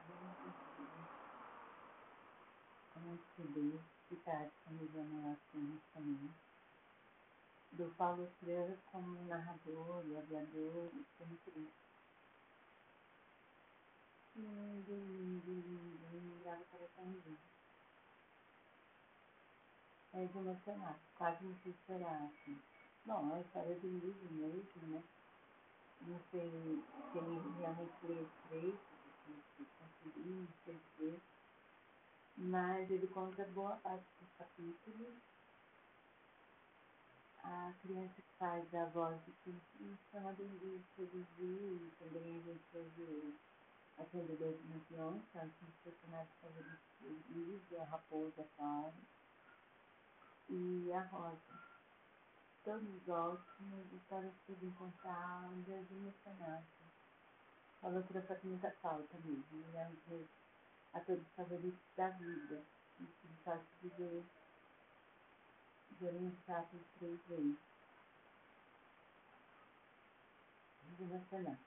bem intuitiva. É muito feliz que está disponível no assunto também. Do Paulo Freire como narrador aviador e sempre lindo, lindo, lindo, lindo, dava para lindo. É de emocionar, quase me fiz chorar, assim. Bom, é a história do livro mesmo, né? Não sei se ele realmente lê os três, se conseguiu perceber, mas ele conta boa parte dos capítulos. A criança que faz a voz de Quintin chama de produzir e também a gente ouviu Atendedor de Museões, são os personagens favoritos do livro, a raposa, a Clara e a Rosa todos ótimos, histórias que eu encontrar onde me emocionasse. Falou que essa muita falta mesmo, e é um dos atores favoritos da vida. E que dizer de orientar por três vezes. Emocionante.